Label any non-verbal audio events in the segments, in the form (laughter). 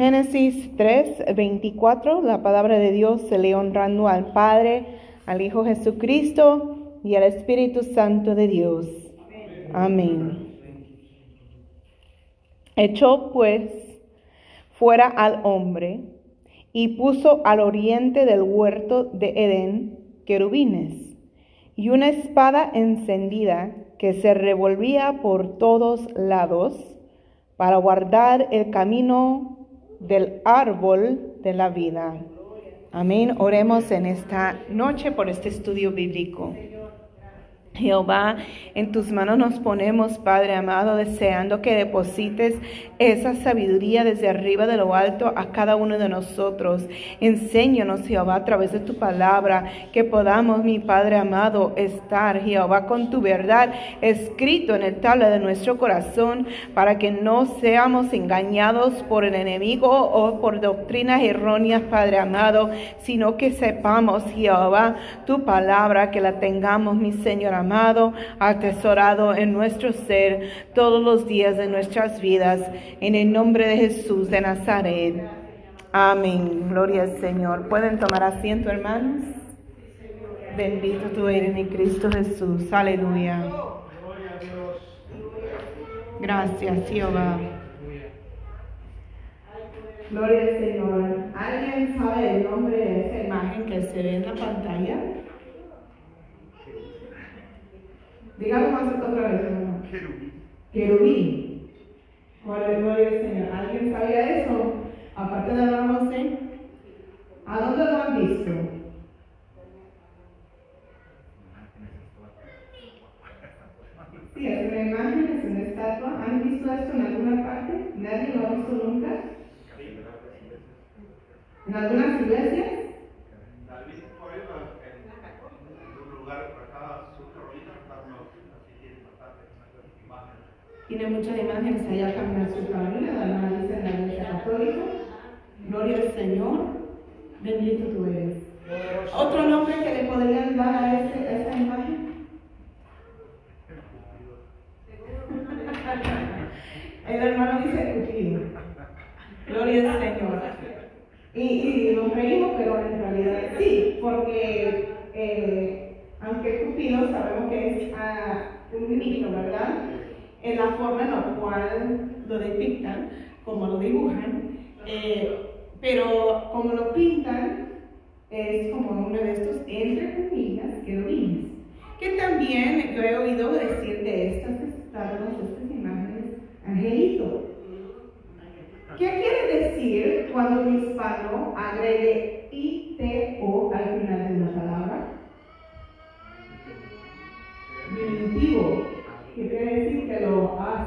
Génesis 3, 24, la palabra de Dios se le honrando al Padre, al Hijo Jesucristo y al Espíritu Santo de Dios. Amén. Echó pues fuera al hombre y puso al oriente del huerto de Edén querubines y una espada encendida que se revolvía por todos lados para guardar el camino del árbol de la vida. Amén. Oremos en esta noche por este estudio bíblico. Jehová, en tus manos nos ponemos, Padre amado, deseando que deposites esa sabiduría desde arriba de lo alto a cada uno de nosotros. Enséñanos, Jehová, a través de tu palabra, que podamos, mi Padre amado, estar, Jehová, con tu verdad escrito en el tabla de nuestro corazón, para que no seamos engañados por el enemigo o por doctrinas erróneas, Padre amado, sino que sepamos, Jehová, tu palabra, que la tengamos, mi Señor amado, atesorado en nuestro ser todos los días de nuestras vidas, en el nombre de Jesús de Nazaret. Amén. Gloria al Señor. ¿Pueden tomar asiento, hermanos? Bendito tú eres mi Cristo Jesús. Aleluya. Gracias, Jehová. Gloria al Señor. ¿Alguien sabe el nombre de esa imagen que se ve en la pantalla? Dígalo más otra vez. Querubín. Querubín. Gloria al Señor. ¿Alguien sabía eso? Aparte de la José. ¿A dónde lo han visto? Sí, es una imagen, una estatua. ¿Han visto esto en alguna parte? ¿Nadie lo ha visto nunca? ¿En algunas Tiene muchas imágenes allá caminar su camino, además dice en la iglesia católica. Gloria al Señor, bendito tú eres. ¿Otro nombre que le podrían dar a, ese, esa imagen? El hermano dice Cupido. Gloria al Señor. Y, nos reímos, pero en realidad sí, porque eh, aunque Cupido sabemos que es uh, un niño, ¿verdad? En la forma en la cual lo depictan, como lo dibujan, eh, pero como lo pintan, es como uno de estos, entre comillas, querubines. Que también yo he oído decir de estas estatuas, estas imágenes, angelito. ¿Qué quiere decir cuando un hispano agregue ITO al final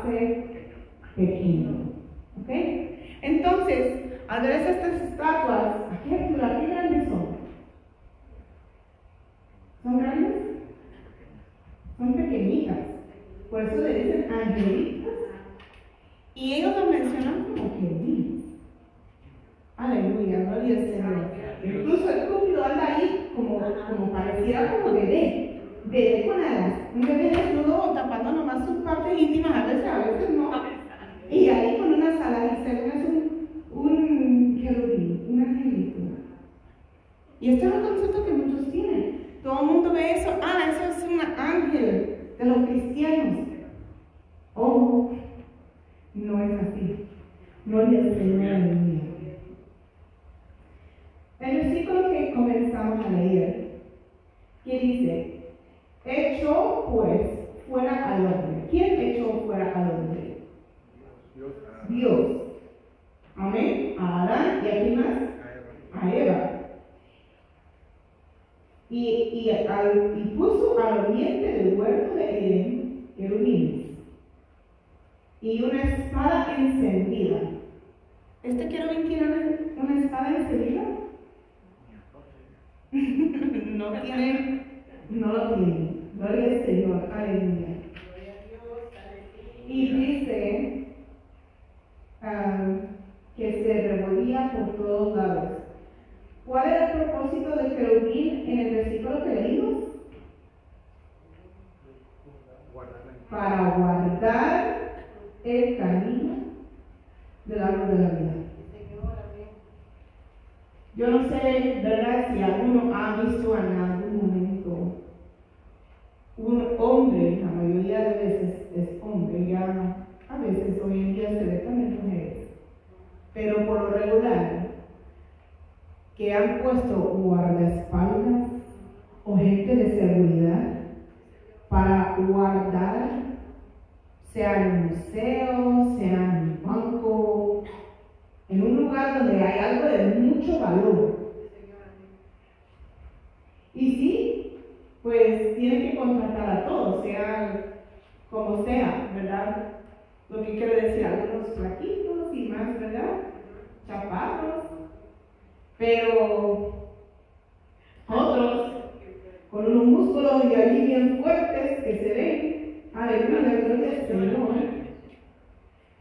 hace pequeño. ¿Ok? Entonces, al ver estas estatuas, ¿a qué altura, qué grandes son? ¿Son grandes? Son pequeñitas. Por eso le dicen angelitas. Y ellos lo mencionan como queridos. Aleluya, gloria al Señor. Incluso el cúpido anda ahí como, como como bebé bebé con alas, un bebé desnudo tapando nomás sus partes íntimas, a veces, a veces no. Y ahí con unas alas y se es un, un querubín, un angelito. Y este es un concepto que muchos tienen. Todo el mundo ve eso, ah, eso es un ángel de los cristianos. Oh, no es así. Gloria al Señor, aleluya. El versículo que comenzamos a leer, que dice, Echó pues fuera al hombre. ¿Quién echó fuera al hombre? Dios. Amén. A Adán y a quién más? A Eva. Y, y, al, y puso al oriente del huerto de Edén querubines y una espada encendida. ¿Este querubín tiene una espada encendida? (laughs) no tiene. Gloria al Señor, aleluya. Y dice um, que se revolvía por todos lados. ¿Cuál era el propósito del querubín en el versículo que leímos? Para guardar el camino del árbol de la vida. Yo no sé, ¿verdad? Si alguno ha visto en algún momento un hombre, la mayoría de veces es hombre, ya a veces hoy en día se ve también mujeres, pero por lo regular, que han puesto guardaespaldas o gente de seguridad para guardar, sea en un museo, sea en un banco, en un lugar donde hay algo de mucho valor. Y sí, pues tienen que contratar a todos, sea como sea, ¿verdad? Lo que quiere decir, algunos flaquitos y más, ¿verdad? Chapados. Pero otros con unos músculos y ahí bien fuertes que se ven. Aleluya, gloria al Señor.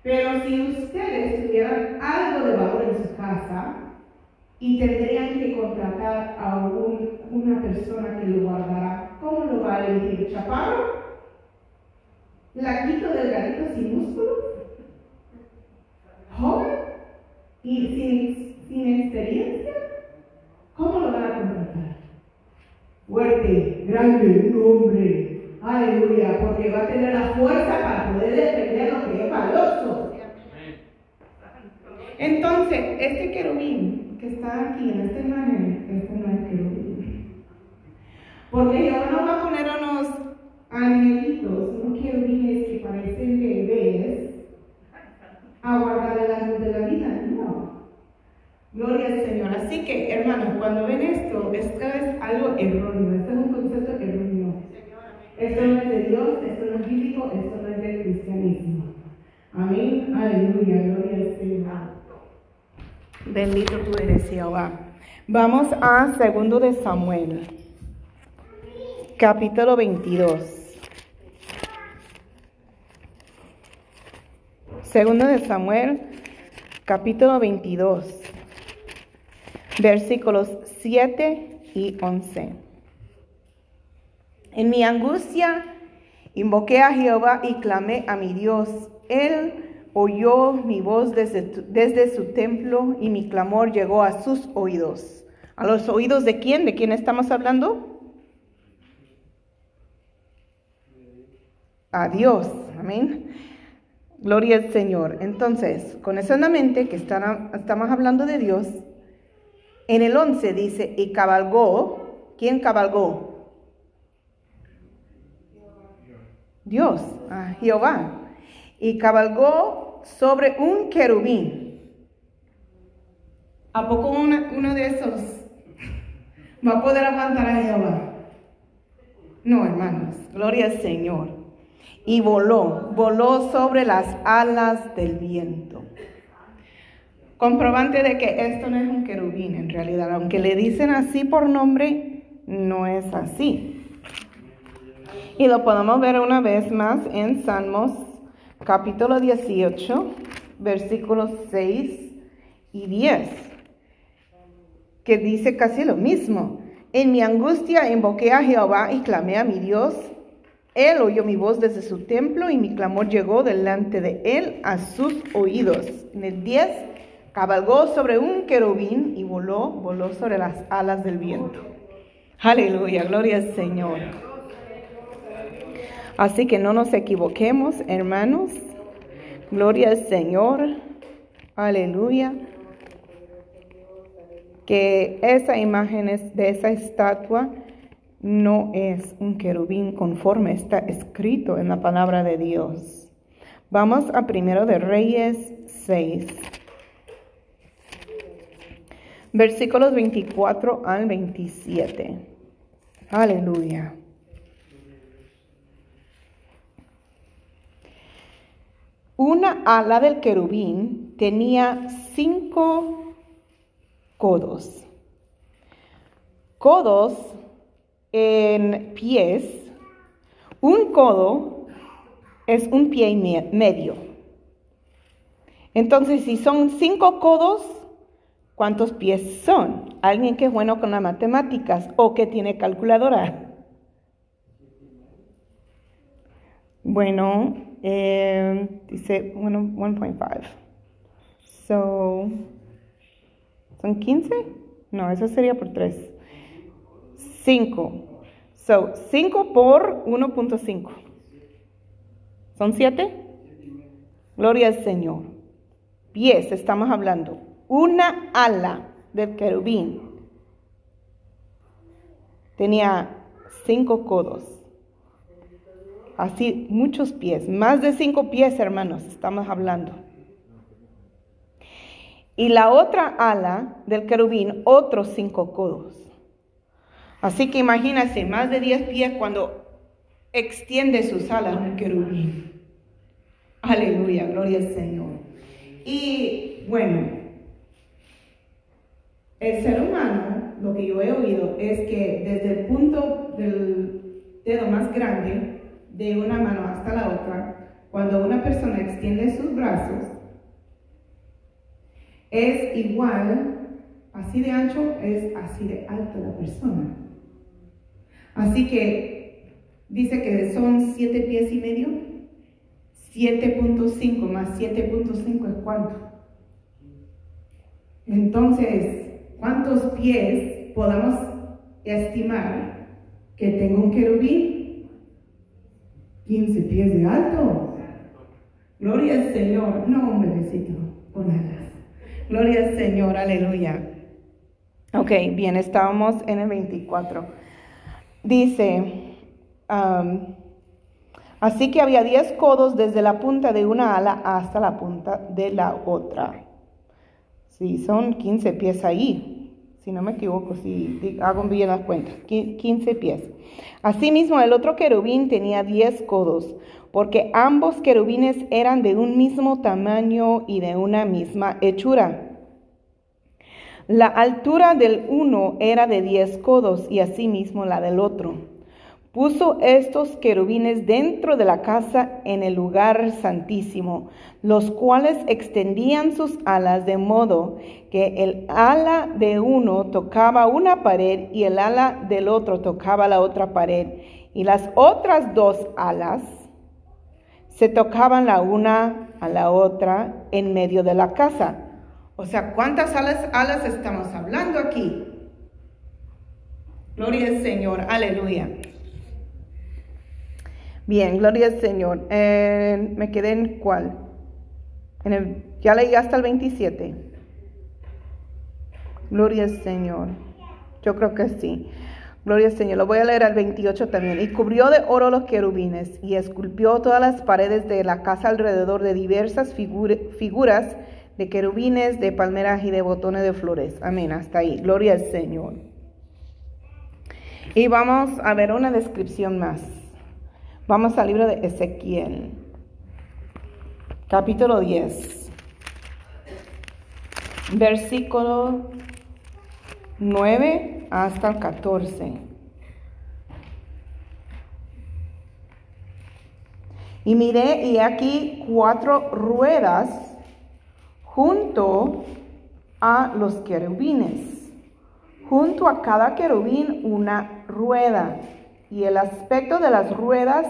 Pero si ustedes tuvieran algo de valor en su casa y tendrían que contratar a una persona que lo guardara, ¿cómo lo va a elegir? ¿Chaparro? ¿Laquito, delgadito, sin músculo? ¿Joven? ¿Y sin, sin experiencia? ¿Cómo lo van a contratar? Fuerte, grande, un hombre Aleluya, porque va a tener la fuerza para poder defender lo que es valioso. Entonces, este querubín que está aquí en esta imagen, este no es querubín. Porque Jehová no va a poner unos angelitos, unos querubines que parecen bebés, a guardar la luz de la vida. No. Gloria al Señor. Así que, hermanos, cuando ven esto, esto es algo erróneo, esto es un concepto erróneo. Esto no es de Dios, esto no es bíblico, esto no es del cristianismo. Amén, aleluya, gloria al Señor. Bendito tú eres Jehová. Vamos a segundo de Samuel, capítulo 22. Segundo de Samuel, capítulo 22, versículos 7 y 11. En mi angustia invoqué a Jehová y clamé a mi Dios. Él oyó mi voz desde, desde, su templo y mi clamor llegó a sus oídos. ¿A los oídos de quién? ¿De quién estamos hablando? A Dios. Amén. Gloria al Señor. Entonces, con eso en la mente, que estamos hablando de Dios, en el 11 dice, y cabalgó. ¿Quién cabalgó? Dios, a Jehová, y cabalgó sobre un querubín. ¿A poco uno de esos va a poder aguantar a Jehová? No, hermanos, gloria al Señor. Y voló, voló sobre las alas del viento. Comprobante de que esto no es un querubín en realidad, aunque le dicen así por nombre, no es así. Y lo podemos ver una vez más en Salmos capítulo 18, versículos 6 y 10, que dice casi lo mismo. En mi angustia invoqué a Jehová y clamé a mi Dios. Él oyó mi voz desde su templo y mi clamor llegó delante de él a sus oídos. En el 10, cabalgó sobre un querubín y voló, voló sobre las alas del viento. Aleluya, gloria al Señor. Así que no nos equivoquemos, hermanos. Gloria al Señor. Aleluya. Que esa imagen de esa estatua no es un querubín conforme está escrito en la palabra de Dios. Vamos a primero de Reyes 6. Versículos 24 al 27. Aleluya. Una ala del querubín tenía cinco codos. Codos en pies. Un codo es un pie medio. Entonces, si son cinco codos, ¿cuántos pies son? Alguien que es bueno con las matemáticas o que tiene calculadora. Bueno, eh, dice 1.5. So, ¿son 15? No, eso sería por 3. 5. So, 5 por 1.5. ¿Son 7? Gloria al Señor. Pies, estamos hablando. Una ala del querubín tenía cinco codos. Así, muchos pies. Más de cinco pies, hermanos, estamos hablando. Y la otra ala del querubín, otros cinco codos. Así que imagínense, más de diez pies cuando extiende sus alas un querubín. Aleluya, gloria al Señor. Y bueno, el ser humano, lo que yo he oído es que desde el punto del dedo más grande de una mano hasta la otra, cuando una persona extiende sus brazos, es igual, así de ancho, es así de alto la persona. Así que dice que son siete pies y medio. 7.5 más 7.5 es cuánto. Entonces, ¿cuántos pies podamos estimar que tenga un querubín? 15 pies de alto. Gloria al Señor. No un bebecito con alas. Gloria al Señor. Aleluya. Ok, bien, estábamos en el 24. Dice, así que había diez codos desde la punta de una ala hasta la punta de la otra. Sí, son 15 pies ahí, si no me equivoco, si hago bien las cuentas, 15 pies. Asimismo, el otro querubín tenía diez codos, porque ambos querubines eran de un mismo tamaño y de una misma hechura. La altura del uno era de diez codos y asimismo la del otro. Puso estos querubines dentro de la casa en el lugar santísimo, los cuales extendían sus alas de modo que el ala de uno tocaba una pared y el ala del otro tocaba la otra pared, y las otras dos alas se tocaban la una a la otra en medio de la casa. O sea, ¿cuántas alas, alas estamos hablando aquí? Gloria al Señor, aleluya. Bien, gloria al Señor. Eh, me quedé en cuál? En el, ya leí hasta el 27. Gloria al Señor. Yo creo que sí. Gloria al Señor. Lo voy a leer al 28 también. Y cubrió de oro los querubines y esculpió todas las paredes de la casa alrededor de diversas figuras de querubines, de palmeras y de botones de flores. Amén, hasta ahí. Gloria al Señor. Y vamos a ver una descripción más. Vamos al libro de Ezequiel, capítulo 10, versículo 9 hasta el 14. Y miré, y aquí cuatro ruedas junto a los querubines. Junto a cada querubín una rueda. Y el aspecto de las ruedas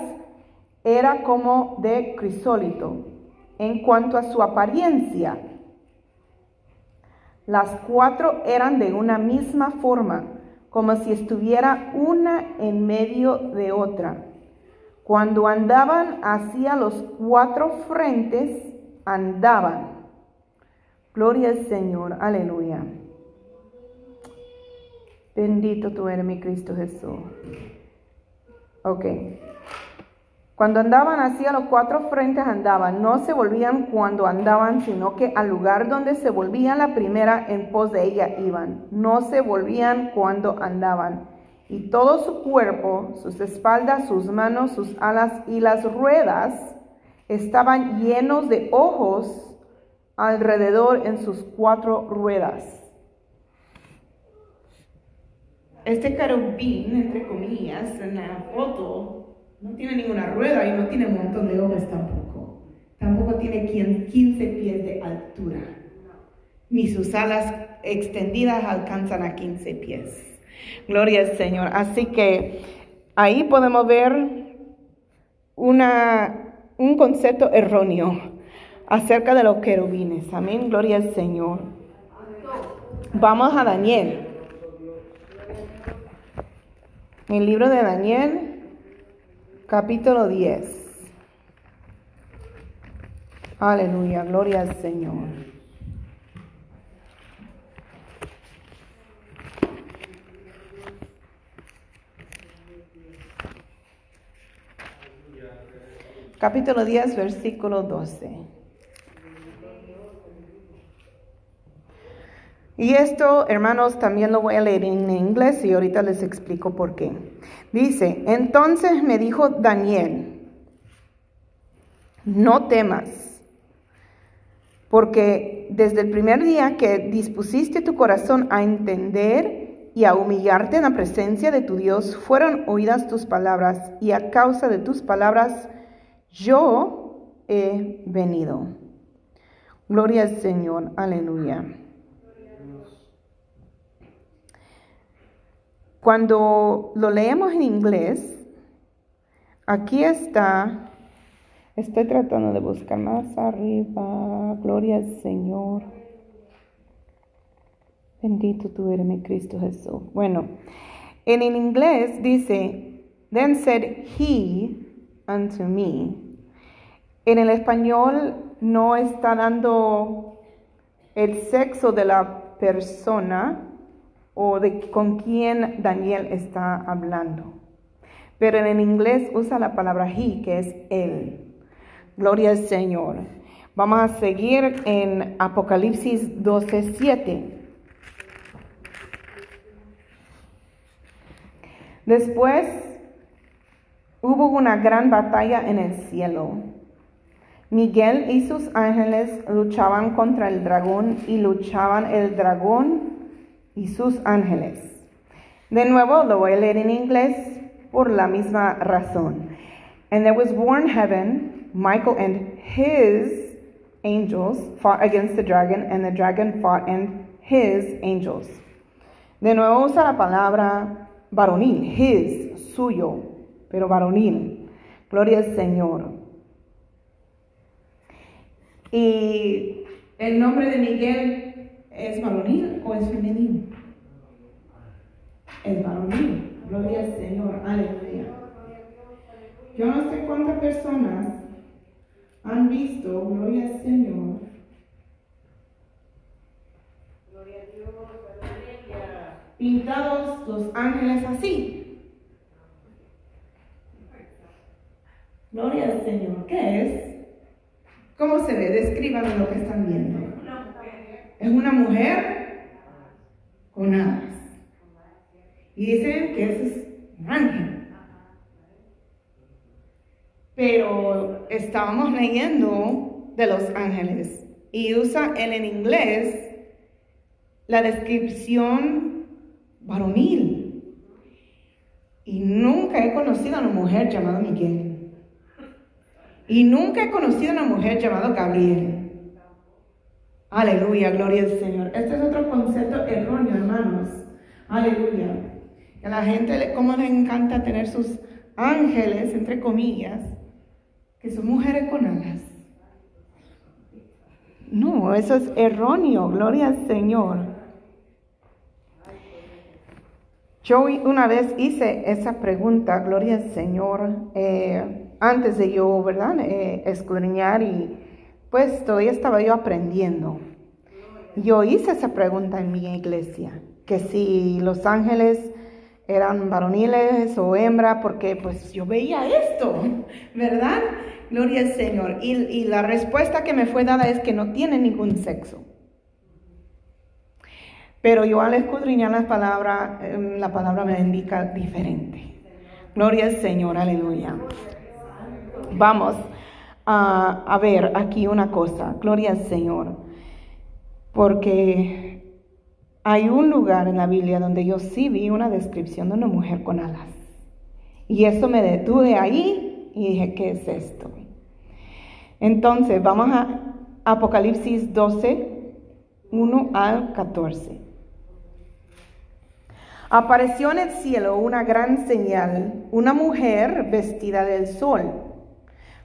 era como de crisólito en cuanto a su apariencia. Las cuatro eran de una misma forma, como si estuviera una en medio de otra. Cuando andaban hacia los cuatro frentes, andaban Gloria al Señor, aleluya. Bendito tú eres mi Cristo Jesús. Ok. Cuando andaban así a los cuatro frentes andaban, no se volvían cuando andaban, sino que al lugar donde se volvían la primera en pos de ella iban. No se volvían cuando andaban. Y todo su cuerpo, sus espaldas, sus manos, sus alas y las ruedas estaban llenos de ojos alrededor en sus cuatro ruedas. Este carobín, entre comillas, en la foto, no tiene ninguna rueda y no tiene un montón de ojos tampoco. Tampoco tiene 15 pies de altura. Ni sus alas extendidas alcanzan a 15 pies. Gloria al Señor. Así que ahí podemos ver una, un concepto erróneo acerca de los querubines. Amén, gloria al Señor. Vamos a Daniel. El libro de Daniel, capítulo 10. Aleluya, gloria al Señor. Capítulo 10, versículo 12. Y esto, hermanos, también lo voy a leer en inglés y ahorita les explico por qué. Dice, entonces me dijo Daniel, no temas, porque desde el primer día que dispusiste tu corazón a entender y a humillarte en la presencia de tu Dios, fueron oídas tus palabras y a causa de tus palabras yo he venido. Gloria al Señor, aleluya. Cuando lo leemos en inglés, aquí está, estoy tratando de buscar más arriba, gloria al Señor. Bendito tú eres mi Cristo Jesús. Bueno, en inglés dice, then said he unto me. En el español no está dando el sexo de la persona, o de con quién Daniel está hablando. Pero en inglés usa la palabra he, que es él. Gloria al Señor. Vamos a seguir en Apocalipsis 12, 7. Después hubo una gran batalla en el cielo. Miguel y sus ángeles luchaban contra el dragón y luchaban el dragón y sus ángeles. De nuevo lo voy a leer en inglés por la misma razón. And there was in heaven, Michael and his angels fought against the dragon, and the dragon fought and his angels. De nuevo usa la palabra varonil, his, suyo, pero varonil. Gloria al Señor. Y el nombre de Miguel ¿Es varonil o es femenino? Es varonil. Gloria al Señor. Aleluya. Yo no sé cuántas personas han visto, gloria al Señor. Gloria a Dios, Pintados los ángeles así. Gloria al Señor. ¿Qué es? ¿Cómo se ve? Descríbanme lo que están viendo. Es una mujer con alas. Y dicen que ese es un ángel. Pero estábamos leyendo de los ángeles y usa él en inglés la descripción varonil. Y nunca he conocido a una mujer llamada Miguel. Y nunca he conocido a una mujer llamada Gabriel. Aleluya, gloria al Señor. Este es otro concepto erróneo, hermanos. Aleluya. a la gente, como le encanta tener sus ángeles, entre comillas, que son mujeres con alas. No, eso es erróneo, gloria al Señor. Yo una vez hice esa pregunta, gloria al Señor, eh, antes de yo, ¿verdad?, eh, escudriñar y pues todavía estaba yo aprendiendo. Yo hice esa pregunta en mi iglesia, que si los ángeles eran varoniles o hembra, porque pues yo veía esto, (laughs) ¿verdad? Gloria al Señor. Y, la respuesta que me fue dada es que no tiene ningún sexo. Pero yo al escudriñar la palabra, em, la palabra me indica diferente. Gloria al Señor, aleluya. Vamos a, ver aquí una cosa, gloria al Señor, porque hay un lugar en la Biblia donde yo sí vi una descripción de una mujer con alas. Y eso me detuve ahí y dije, ¿qué es esto? Entonces, vamos a Apocalipsis 12, 1 al 14. Apareció en el cielo una gran señal, una mujer vestida del sol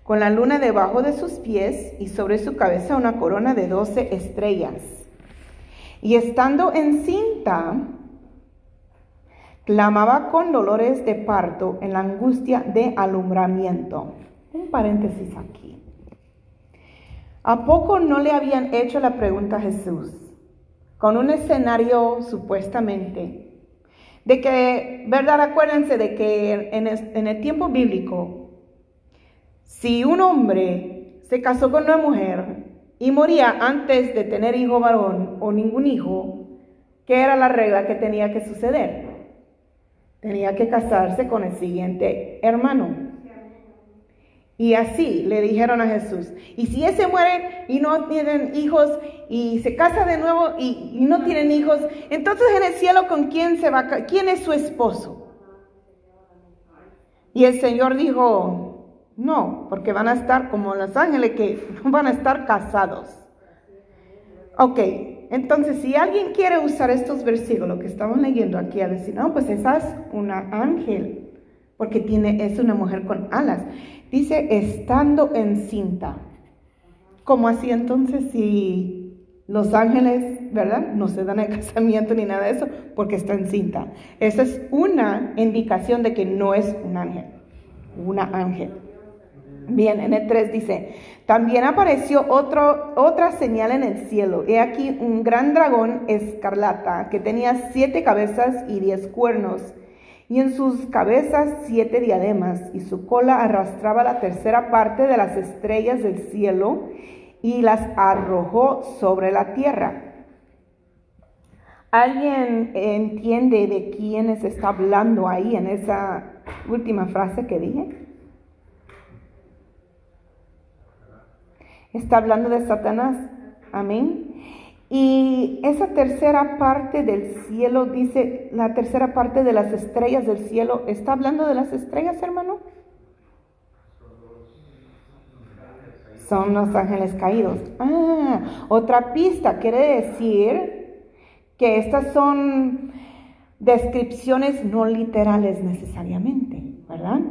con la luna debajo de sus pies y sobre su cabeza una corona de doce estrellas. Y estando encinta, clamaba con dolores de parto en la angustia de alumbramiento. Un paréntesis aquí. ¿A poco no le habían hecho la pregunta a Jesús? Con un escenario supuestamente de que, ¿verdad? Acuérdense de que en el tiempo bíblico, si un hombre se casó con una mujer y moría antes de tener hijo varón o ningún hijo, ¿qué era la regla que tenía que suceder? tenía que casarse con el siguiente hermano. Y así le dijeron a Jesús, y si ese muere y no tienen hijos y se casa de nuevo y, no tienen hijos, entonces en el cielo con quién se va, quién es su esposo. Y el Señor dijo, no, porque van a estar como los ángeles que (laughs) van a estar casados. Ok, entonces, si alguien quiere usar estos versículos que estamos leyendo aquí a decir, no, pues esa es una ángel, porque tiene, es una mujer con alas. Dice, estando encinta. ¿Cómo así entonces si los ángeles, verdad, no se dan el (laughs) casamiento ni nada de eso? Porque está encinta. Esa es una indicación de que no es un ángel, una ángel. Bien, en el 3 dice, también apareció otro, otra señal en el cielo. He aquí un gran dragón escarlata que tenía siete cabezas y diez cuernos, y en sus cabezas siete diademas, y su cola arrastraba la tercera parte de las estrellas del cielo y las arrojó sobre la tierra. ¿Alguien entiende de quiénes está hablando ahí en esa última frase que dije? Está hablando de Satanás. Amén. Y esa tercera parte del cielo, dice, la tercera parte de las estrellas del cielo, ¿está hablando de las estrellas, hermano? Son los ángeles caídos. Ah, otra pista quiere decir que estas son descripciones no literales necesariamente, ¿verdad?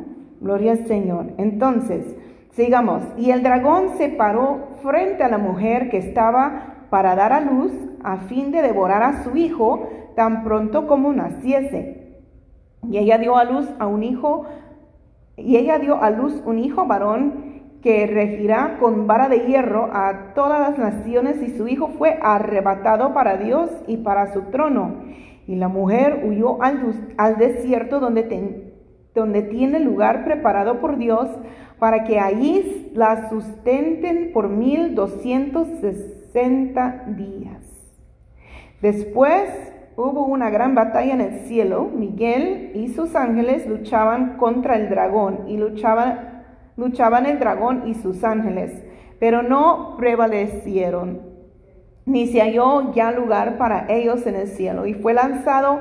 Gloria al Señor. Entonces, Sigamos. Y el dragón se paró frente a la mujer que estaba para dar a luz a fin de devorar a su hijo tan pronto como naciese. Y ella dio a luz a un hijo, y ella dio a luz un hijo varón que regirá con vara de hierro a todas las naciones y su hijo fue arrebatado para Dios y para su trono. Y la mujer huyó al, desierto donde tiene lugar preparado por Dios para que allí la sustenten por mil doscientos sesenta días. Después hubo una gran batalla en el cielo. Miguel y sus ángeles luchaban contra el dragón y luchaban, luchaban el dragón y sus ángeles, pero no prevalecieron, ni se halló ya lugar para ellos en el cielo. Y fue lanzado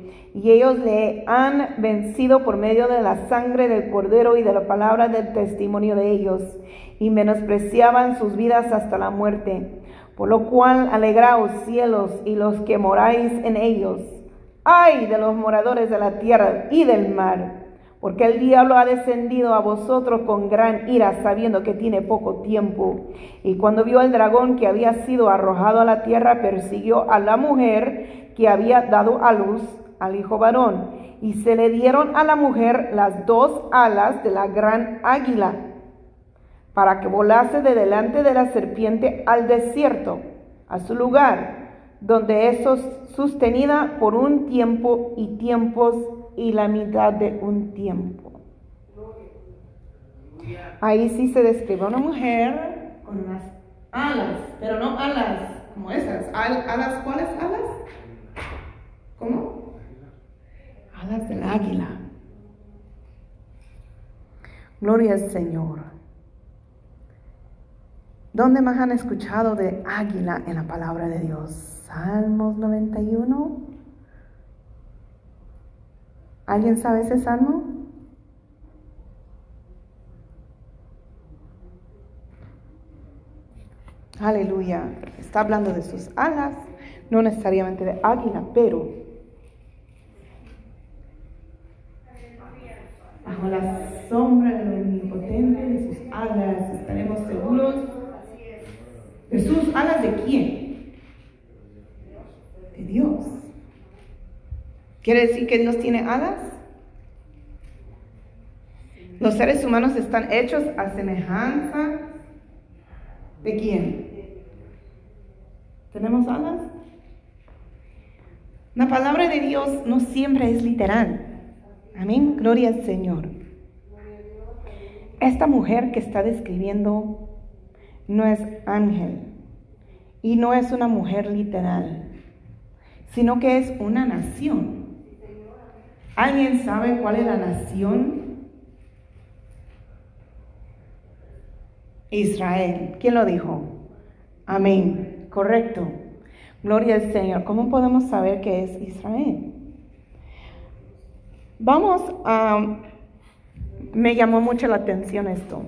Y ellos le han vencido por medio de la sangre del cordero y de la palabra del testimonio de ellos, y menospreciaban sus vidas hasta la muerte. Por lo cual alegraos cielos y los que moráis en ellos. Ay de los moradores de la tierra y del mar porque el diablo ha descendido a vosotros con gran ira, sabiendo que tiene poco tiempo. Y cuando vio el dragón que había sido arrojado a la tierra, persiguió a la mujer que había dado a luz al hijo varón. Y se le dieron a la mujer las dos alas de la gran águila, para que volase de delante de la serpiente al desierto, a su lugar, donde es sostenida por un tiempo y tiempos y la mitad de un tiempo. Ahí sí se describe una mujer con unas alas, pero no alas como esas. ¿Alas cuáles alas? ¿Cómo? Alas del águila. Gloria al Señor. ¿Dónde más han escuchado de águila en la palabra de Dios? Salmos 91. ¿Alguien sabe ese salmo? Aleluya. Está hablando de sus alas, no necesariamente de águila, pero bajo la sombra del omnipotente, de sus alas, estaremos seguros. ¿De sus alas de quién? De Dios. ¿Quiere decir que Dios tiene alas? Los seres humanos están hechos a semejanza de quién? ¿Tenemos alas? La palabra de Dios no siempre es literal. Amén. Gloria al Señor. Esta mujer que está describiendo no es ángel y no es una mujer literal, sino que es una nación. ¿Alguien sabe cuál es la nación? Israel. ¿Quién lo dijo? Amén. Correcto. Gloria al Señor. ¿Cómo podemos saber que es Israel? Vamos a... Me llamó mucho la atención esto,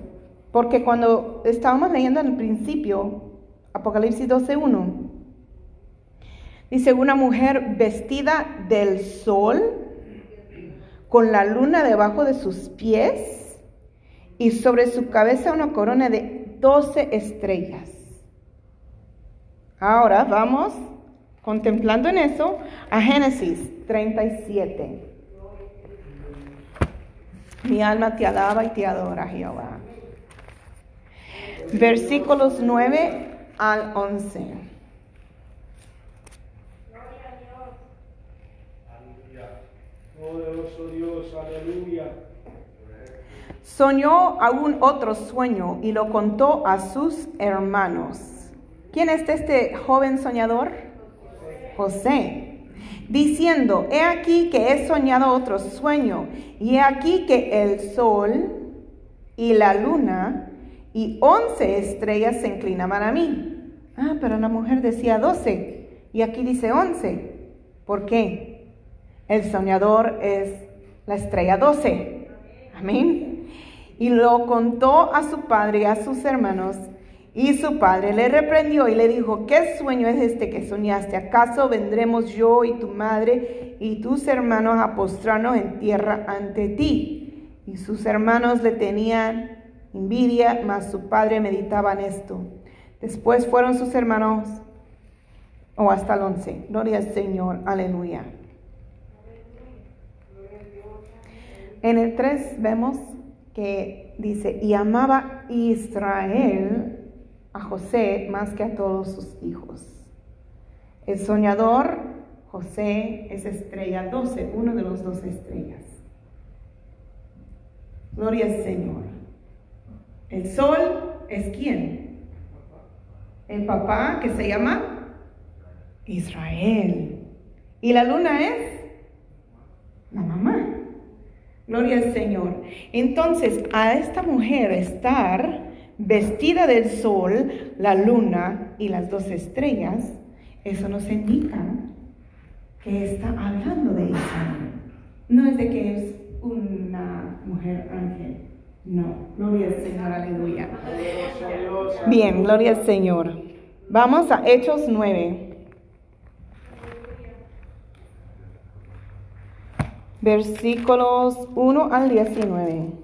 porque cuando estábamos leyendo en el principio, Apocalipsis 12.1, dice una mujer vestida del sol, con la luna debajo de sus pies y sobre su cabeza una corona de 12 estrellas. Ahora vamos, contemplando en eso, a Génesis 37. Mi alma te alaba y te adora, Jehová. Versículos 9 al 11. Soñó aún otro sueño y lo contó a sus hermanos. ¿Quién es este joven soñador? José. Diciendo, he aquí que he soñado otro sueño, y he aquí que el sol y la luna y once estrellas se inclinaban a mí. Ah, pero la mujer decía doce, y aquí dice once. ¿Por qué? El soñador es la estrella doce. Amén. Y lo contó a su padre y a sus hermanos, y su padre le reprendió y le dijo, ¿qué sueño es este que soñaste? ¿Acaso vendremos yo y tu madre y tus hermanos a postrarnos en tierra ante ti? Y sus hermanos le tenían envidia, mas su padre meditaba en esto. Después fueron sus hermanos, o hasta el once. Gloria al Señor, aleluya. En el 3 vemos que dice, y amaba Israel a José más que a todos sus hijos. El soñador, José, es estrella 12, uno de los dos estrellas. Gloria al Señor. El sol es quién? El papá que se llama Israel. Y la luna es la mamá. Gloria al Señor. Entonces, a esta mujer estar vestida del sol, la luna y las dos estrellas, eso nos indica que está hablando de Israel. No es de que es una mujer ángel. No, gloria al Señor, aleluya. Bien, gloria al Señor. Vamos a Hechos 9. Versículos 1 al 19.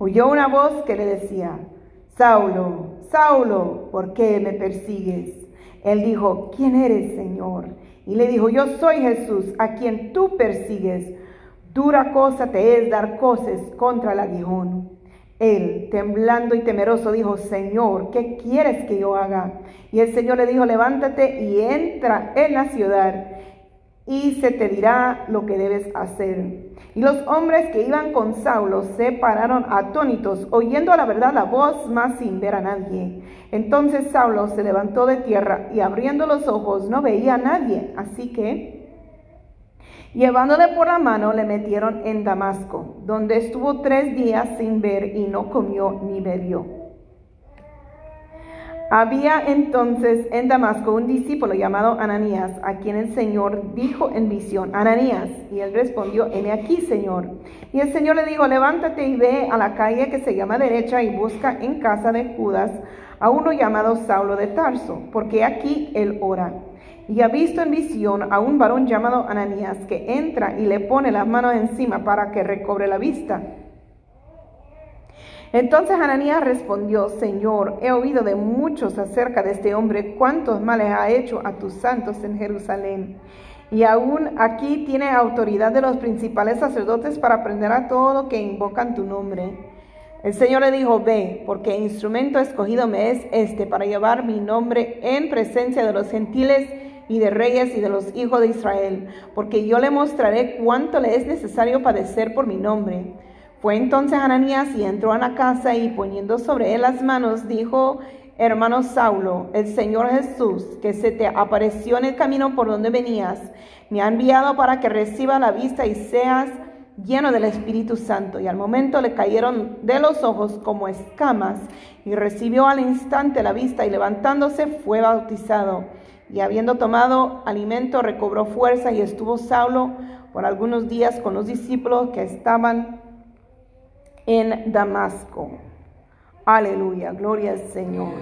oyó una voz que le decía, Saulo, Saulo, ¿por qué me persigues? Él dijo, ¿quién eres, Señor? Y le dijo, yo soy Jesús, a quien tú persigues. Dura cosa te es dar coces contra el aguijón. Él, temblando y temeroso, dijo, Señor, ¿qué quieres que yo haga? Y el Señor le dijo, levántate y entra en la ciudad, y se te dirá lo que debes hacer. Y los hombres que iban con Saulo se pararon atónitos, oyendo a la verdad la voz, mas sin ver a nadie. Entonces Saulo se levantó de tierra y abriendo los ojos no veía a nadie. Así que, llevándole por la mano, le metieron en Damasco, donde estuvo tres días sin ver y no comió ni bebió. Había entonces en Damasco un discípulo llamado Ananías, a quien el Señor dijo en visión, Ananías, y él respondió, heme aquí, Señor. Y el Señor le dijo, levántate y ve a la calle que se llama derecha y busca en casa de Judas a uno llamado Saulo de Tarso, porque aquí él ora. Y ha visto en visión a un varón llamado Ananías que entra y le pone las manos encima para que recobre la vista. Entonces Ananías respondió, Señor, he oído de muchos acerca de este hombre, cuántos males ha hecho a tus santos en Jerusalén. Y aún aquí tiene autoridad de los principales sacerdotes para prender a todo que invocan tu nombre. El Señor le dijo, ve, porque instrumento escogido me es este para llevar mi nombre en presencia de los gentiles y de reyes y de los hijos de Israel, porque yo le mostraré cuánto le es necesario padecer por mi nombre. Fue entonces Ananías y entró a la casa y poniendo sobre él las manos, dijo, hermano Saulo, el Señor Jesús, que se te apareció en el camino por donde venías, me ha enviado para que reciba la vista y seas lleno del Espíritu Santo. Y al momento le cayeron de los ojos como escamas y recibió al instante la vista y levantándose fue bautizado. Y habiendo tomado alimento recobró fuerza y estuvo Saulo por algunos días con los discípulos que estaban en Damasco. Aleluya, gloria al Señor.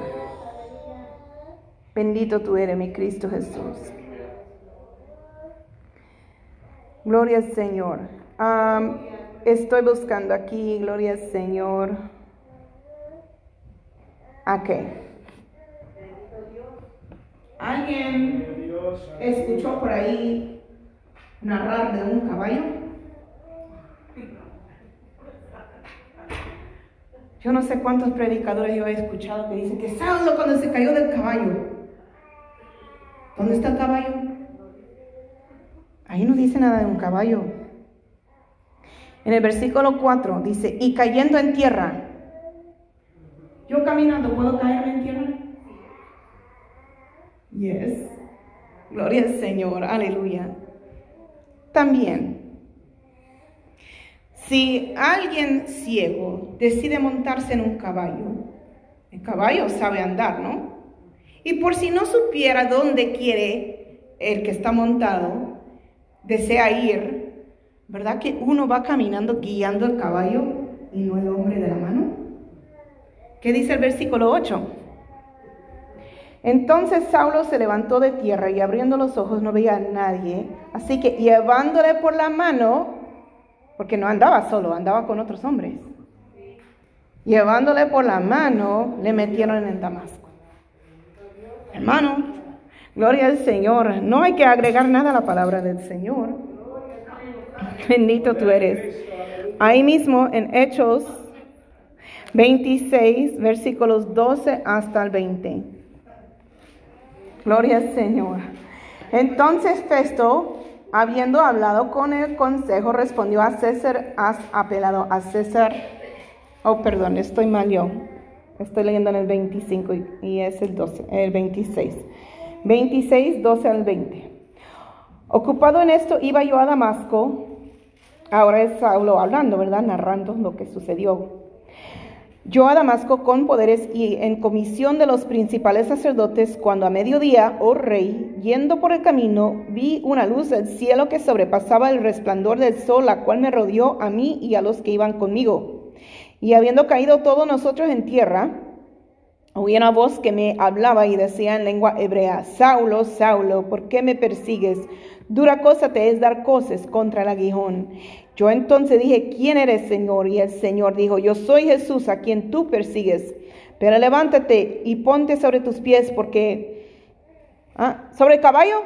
Bendito tú eres, mi Cristo Jesús. Gloria al Señor. estoy buscando aquí, gloria al Señor. ¿A qué? ¿Alguien escuchó por ahí narrar de un caballo? Yo no sé cuántos predicadores yo he escuchado que dicen que Saulo cuando se cayó del caballo. ¿Dónde está el caballo? Ahí no dice nada de un caballo. En el versículo 4 dice, y cayendo en tierra. ¿Yo caminando puedo caerme en tierra? Yes. Gloria al Señor, aleluya. También si alguien ciego decide montarse en un caballo, el caballo sabe andar, ¿no? Y por si no supiera dónde quiere el que está montado, desea ir, ¿verdad que uno va caminando guiando el caballo y no el hombre de la mano? ¿Qué dice el versículo 8? Entonces Saulo se levantó de tierra y abriendo los ojos no veía a nadie, así que llevándole por la mano, porque no andaba solo, andaba con otros hombres. Llevándole por la mano, le metieron en Damasco. Hermano, gloria al Señor. No hay que agregar nada a la palabra del Señor. Bendito tú eres. Ahí mismo en Hechos 26, versículos 12 hasta el 20. Gloria al Señor. Entonces Festo habiendo hablado con el consejo, respondió a César, has apelado a César. Oh, perdón, estoy mal yo. Estoy leyendo en el 25 y, es el 12, el 26. 26, 12 al 20. Ocupado en esto, iba yo a Damasco. Ahora es Saulo hablando, ¿verdad? Narrando lo que sucedió. Yo a Damasco con poderes y en comisión de los principales sacerdotes, cuando a mediodía, oh rey, yendo por el camino, vi una luz del cielo que sobrepasaba el resplandor del sol, la cual me rodeó a mí y a los que iban conmigo. Y habiendo caído todos nosotros en tierra, oí una voz que me hablaba y decía en lengua hebrea, Saulo, Saulo, ¿por qué me persigues? Dura cosa te es dar cosas contra el aguijón. Yo entonces dije, ¿quién eres, Señor? Y el Señor dijo, yo soy Jesús a quien tú persigues. Pero levántate y ponte sobre tus pies porque... ¿Ah? ¿Sobre el caballo?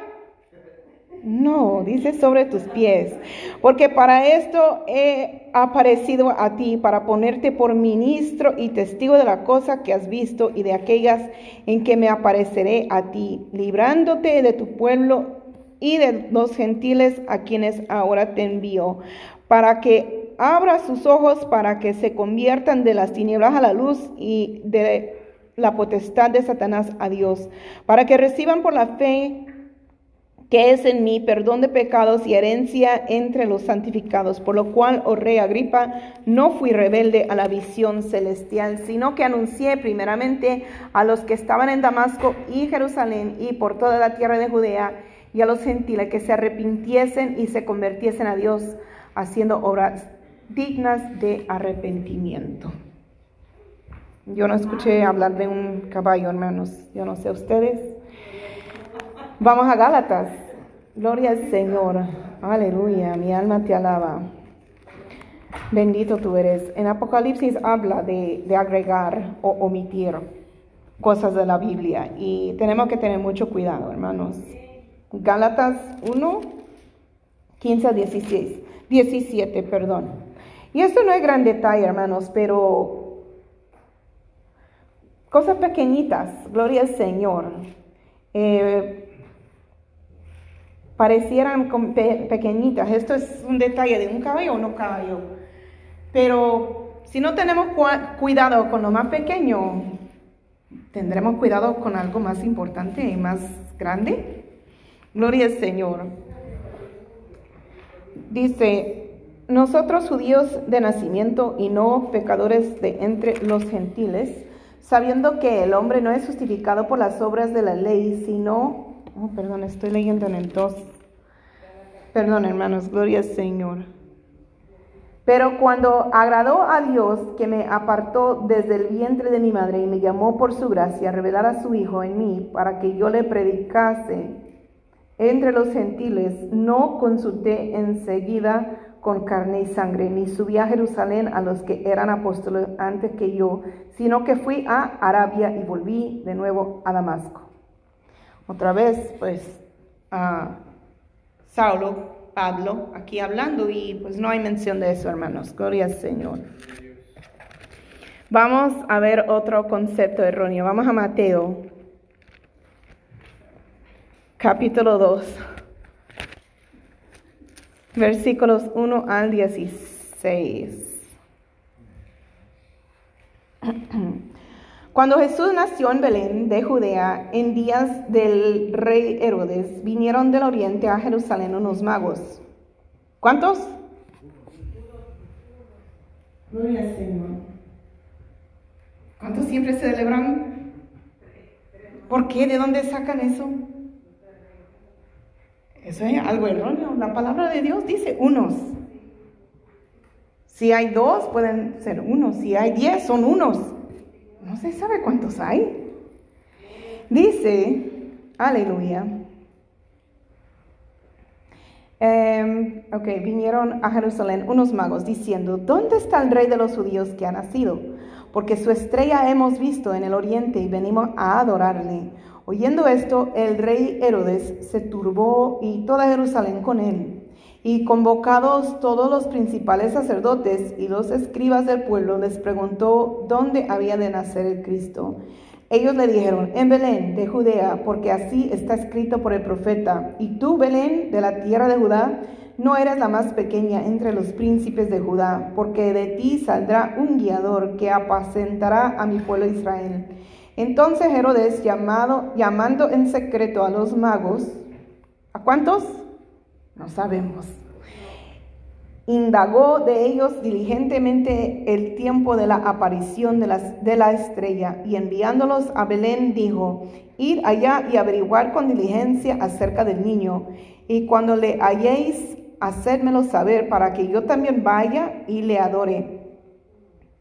No, dice sobre tus pies. Porque para esto he aparecido a ti, para ponerte por ministro y testigo de la cosa que has visto y de aquellas en que me apareceré a ti, librándote de tu pueblo y de los gentiles a quienes ahora te envío, para que abra sus ojos, para que se conviertan de las tinieblas a la luz y de la potestad de Satanás a Dios, para que reciban por la fe que es en mí perdón de pecados y herencia entre los santificados, por lo cual, oh rey Agripa, no fui rebelde a la visión celestial, sino que anuncié primeramente a los que estaban en Damasco y Jerusalén y por toda la tierra de Judea y a los gentiles que se arrepintiesen y se convirtiesen a Dios, haciendo obras dignas de arrepentimiento. Yo no escuché hablar de un caballo, hermanos. Yo no sé ustedes. Vamos a Gálatas. Gloria al Señor. Aleluya. Mi alma te alaba. Bendito tú eres. En Apocalipsis habla de, de agregar o omitir cosas de la Biblia y tenemos que tener mucho cuidado, hermanos. Gálatas 1, 15 a 16, 17, perdón. Y esto no es gran detalle, hermanos, pero cosas pequeñitas, gloria al Señor. Eh, parecieran pequeñitas. Esto es un detalle de un caballo o no caballo. Pero si no tenemos cuidado con lo más pequeño, tendremos cuidado con algo más importante y más grande. Gloria al Señor. Dice, nosotros judíos de nacimiento y no pecadores de entre los gentiles, sabiendo que el hombre no es justificado por las obras de la ley, sino, oh, perdón, estoy leyendo en el 2. Perdón, hermanos, gloria al Señor. Pero cuando agradó a Dios que me apartó desde el vientre de mi madre y me llamó por su gracia a revelar a su Hijo en mí para que yo le predicase entre los gentiles, no consulté enseguida con carne y sangre, ni subí a Jerusalén a los que eran apóstoles antes que yo, sino que fui a Arabia y volví de nuevo a Damasco. Otra vez, pues, a Saulo, Pablo, aquí hablando y pues no hay mención de eso, hermanos. Gloria al Señor. Vamos a ver otro concepto erróneo. Vamos a Mateo capítulo 2, versículos 1 al 16. (clears throat) Cuando Jesús nació en Belén de Judea, en días del rey Herodes, vinieron del oriente a Jerusalén unos magos. ¿Cuántos? Gloria al Señor. ¿Cuántos siempre se celebran? ¿Por qué? ¿De dónde sacan eso? Eso es algo erróneo. La palabra de Dios dice unos. Si hay dos, pueden ser unos. Si hay diez, son unos. No se sabe cuántos hay. Dice, aleluya. Em, ok, vinieron a Jerusalén unos magos diciendo, ¿dónde está el rey de los judíos que ha nacido? Porque su estrella hemos visto en el oriente y venimos a adorarle. Oyendo esto, el rey Herodes se turbó y toda Jerusalén con él. Y convocados todos los principales sacerdotes y los escribas del pueblo, les preguntó dónde había de nacer el Cristo. Ellos le dijeron, en Belén de Judea, porque así está escrito por el profeta. Y tú, Belén, de la tierra de Judá, no eres la más pequeña entre los príncipes de Judá, porque de ti saldrá un guiador que apacentará a mi pueblo Israel. Entonces Herodes, llamado, llamando en secreto a los magos, ¿a cuántos? No sabemos. Indagó de ellos diligentemente el tiempo de la aparición de, de la estrella y enviándolos a Belén dijo, ir allá y averiguar con diligencia acerca del niño, y cuando le halléis, hacedmelo saber para que yo también vaya y le adore.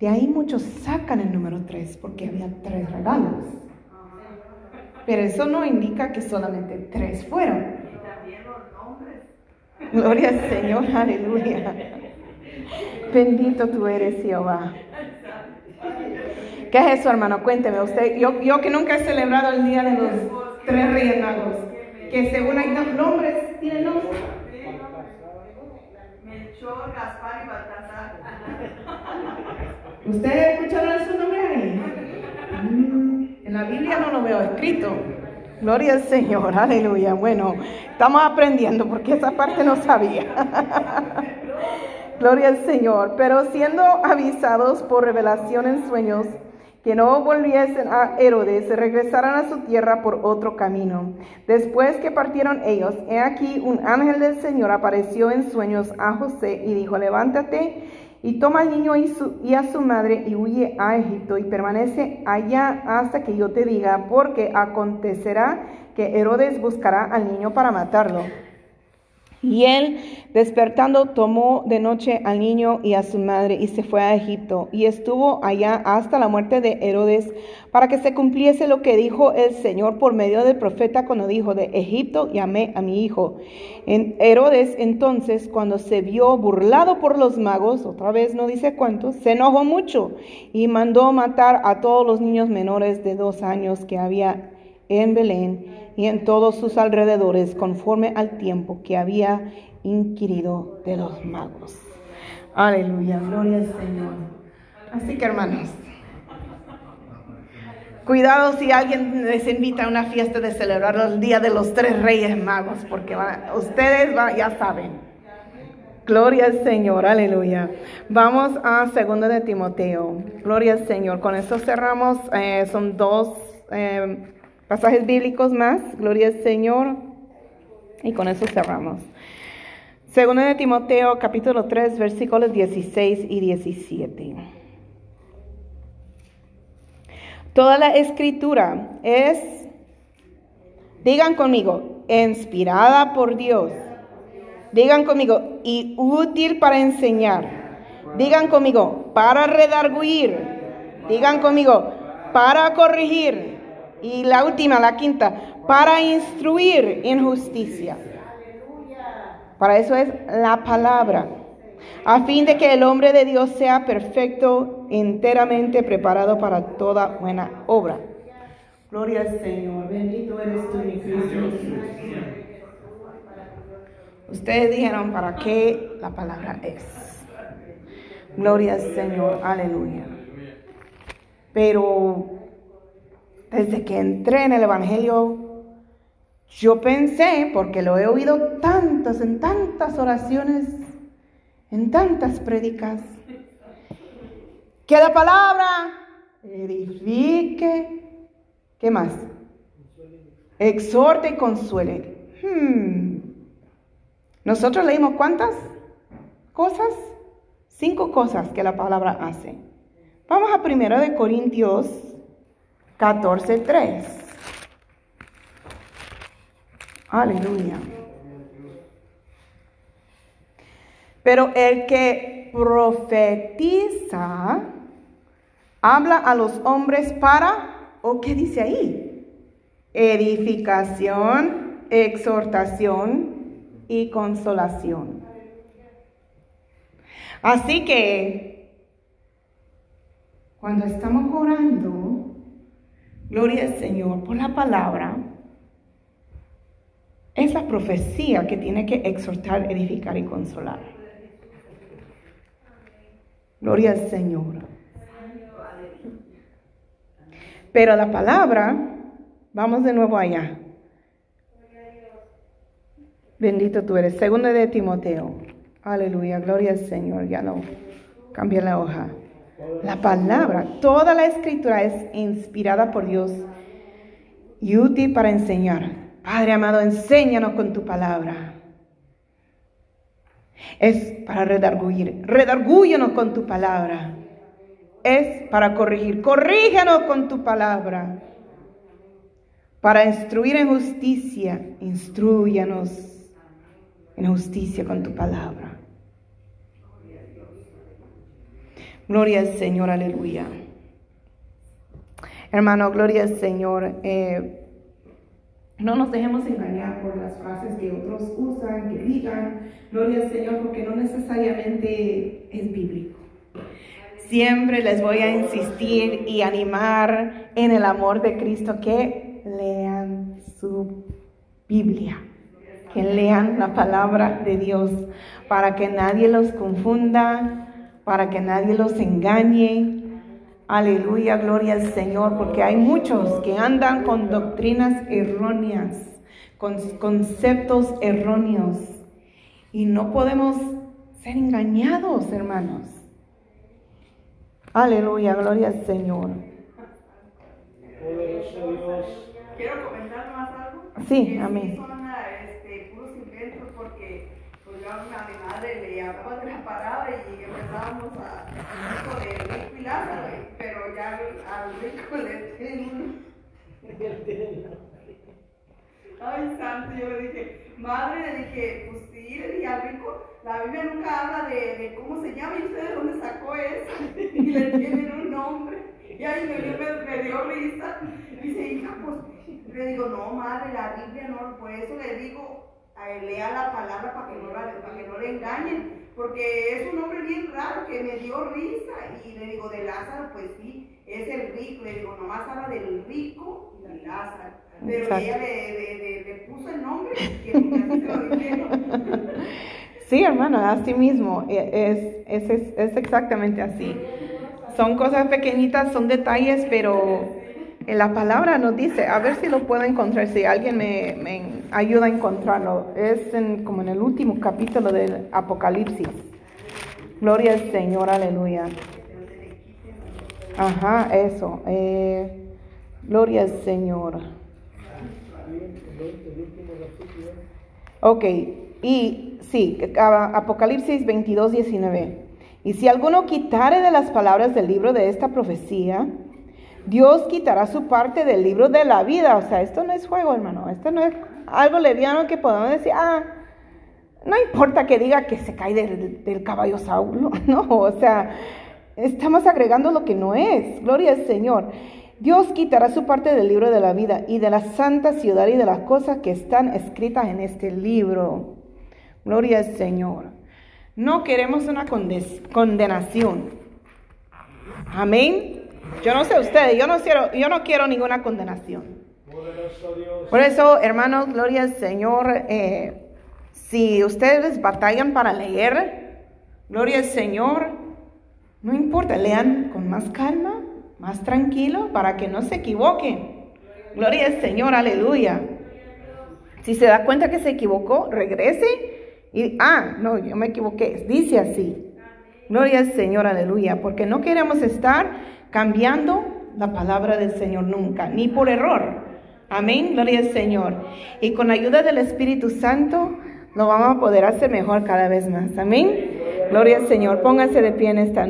De ahí muchos sacan el número 3 porque había tres regalos. Pero eso no indica que solamente tres fueron. Gloria al Señor, aleluya. Bendito tú eres, Jehová. ¿Qué es eso, hermano? Cuénteme usted. Yo, yo que nunca he celebrado el día de los tres reyes que según hay nombres, ¿tienen nombres? Melchor, Gaspar y Baltasar. ¿Usted escucharon esos nombres ahí? Mm, en la Biblia no lo veo escrito. Gloria al Señor, aleluya. Bueno, estamos aprendiendo porque esa parte no sabía. (laughs) Gloria al Señor. Pero siendo avisados por revelación en sueños, que no volviesen a Herodes, regresaran a su tierra por otro camino. Después que partieron ellos, he aquí un ángel del Señor apareció en sueños a José y dijo, levántate y toma al niño y, a su madre y huye a Egipto y permanece allá hasta que yo te diga, porque acontecerá que Herodes buscará al niño para matarlo. Y él, despertando, tomó de noche al niño y a su madre y se fue a Egipto y estuvo allá hasta la muerte de Herodes para que se cumpliese lo que dijo el Señor por medio del profeta cuando dijo, de Egipto llamé a mi hijo. En Herodes entonces, cuando se vio burlado por los magos, otra vez no dice cuántos, se enojó mucho y mandó matar a todos los niños menores de dos años que había en Belén y en todos sus alrededores, conforme al tiempo que había inquirido de los magos. Aleluya, gloria al Señor. Así que hermanos, cuidado si alguien les invita a una fiesta de celebrar el Día de los Tres Reyes Magos, porque ustedes ya saben. Gloria al Señor, aleluya. Vamos a segundo de Timoteo. Gloria al Señor. Con esto cerramos. Eh, son dos eh, pasajes bíblicos más, gloria al Señor. Y con eso cerramos. Segundo de Timoteo, capítulo 3, versículos 16 y 17. Toda la escritura es, digan conmigo, inspirada por Dios. Digan conmigo, y útil para enseñar. Digan conmigo, para redarguir. Digan conmigo, para corregir y la última, la quinta, para instruir en justicia. Para eso es la palabra. A fin de que el hombre de Dios sea perfecto, enteramente preparado para toda buena obra. Gloria al Señor. Bendito eres tú, mi Cristo. Ustedes dijeron para qué la palabra es. Gloria al Señor. Aleluya. Pero desde que entré en el Evangelio, yo pensé, porque lo he oído tantas, en tantas oraciones, en tantas prédicas, que la palabra edifique, ¿qué más? Exhorte y consuele. Hmm. Nosotros leímos cuántas cosas? Cinco cosas que la palabra hace. Vamos a primero de Corintios 14.3. Aleluya. Pero el que profetiza habla a los hombres para, ¿o qué dice ahí? Edificación, exhortación y consolación. Así que, cuando estamos orando, Gloria al Señor por la palabra. Es la profecía que tiene que exhortar, edificar y consolar. Gloria al Señor. Pero la palabra, vamos de nuevo allá. Bendito tú eres. Segundo de Timoteo. Aleluya. Gloria al Señor. Ya no. Cambia la hoja. La palabra, toda la escritura es inspirada por Dios y útil para enseñar. Padre amado, enséñanos con tu palabra. Es para redarguir. Redargúyenos con tu palabra. Es para corregir. Corrígenos con tu palabra. Para instruir en justicia. Instruyanos en justicia con tu palabra. Gloria al Señor, aleluya. Hermano, gloria al Señor. Eh, no nos dejemos engañar por las frases que otros usan, que digan, gloria al Señor, porque no necesariamente es bíblico. Siempre les voy a insistir y animar en el amor de Cristo que lean su Biblia, que lean la palabra de Dios, para que nadie los confunda, para que nadie los engañe, Aleluya, gloria al Señor, porque hay muchos que andan con doctrinas erróneas, con conceptos erróneos. Y no podemos ser engañados, hermanos. Aleluya, gloria al Señor. Quiero comentar más algo. Sí, amén. Son este, puros inventos porque yo a mi madre le hablaba de la parada y empezábamos a con el rico y Lázaro, pero ya al, rico le Ay, santo, yo le dije, madre, le dije, pues sí, dije al rico, la Biblia nunca habla de, de cómo se llama y usted de dónde sacó eso, (laughs) y le tienen un nombre. Y ahí me, me, dio risa. Dice, hija, pues, le digo, no, madre, la Biblia no, por eso le digo, lea la palabra para que no, la, para que no le engañen, porque es un nombre bien raro que me dio risa y le digo, de Lázaro, pues sí, es el rico, le digo, nomás habla del rico y de Lázaro, pero ella le, le, puso el nombre así se lo dijeron. (laughs) Sí, hermano, así mismo, e, es, es, es exactamente así. Son cosas pequeñitas, son detalles, pero en la palabra nos dice, a ver si lo puedo encontrar, si alguien me, ayuda a encontrarlo. Es como en el último capítulo del Apocalipsis. Gloria al Señor, aleluya. Ajá, eso. Eh, gloria al Señor. Ok, y sí, Apocalipsis 22, 19. Y si alguno quitare de las palabras del libro de esta profecía, Dios quitará su parte del libro de la vida. O sea, esto no es juego, hermano. Esto no es algo leviano que podamos decir, ah, no importa que diga que se cae del, caballo Saulo. (laughs) No, o sea, estamos agregando lo que no es. Gloria al Señor. Dios quitará su parte del libro de la vida y de la santa ciudad y de las cosas que están escritas en este libro. Gloria al Señor. No queremos una condenación. Amén. Yo no sé ustedes, yo no quiero, yo no quiero ninguna condenación. Por eso, hermanos, gloria al Señor. Eh, si ustedes batallan para leer, gloria al Señor, no importa, lean con más calma, más tranquilo, para que no se equivoquen. Gloria al Señor, aleluya. Si se da cuenta que se equivocó, regrese y, ah, no, yo me equivoqué, dice así. Gloria al Señor, aleluya, porque no queremos estar cambiando la palabra del Señor nunca, ni por error. Amén, gloria al Señor. Y con la ayuda del Espíritu Santo lo vamos a poder hacer mejor cada vez más. Amén. Gloria al Señor. Póngase de pie en esta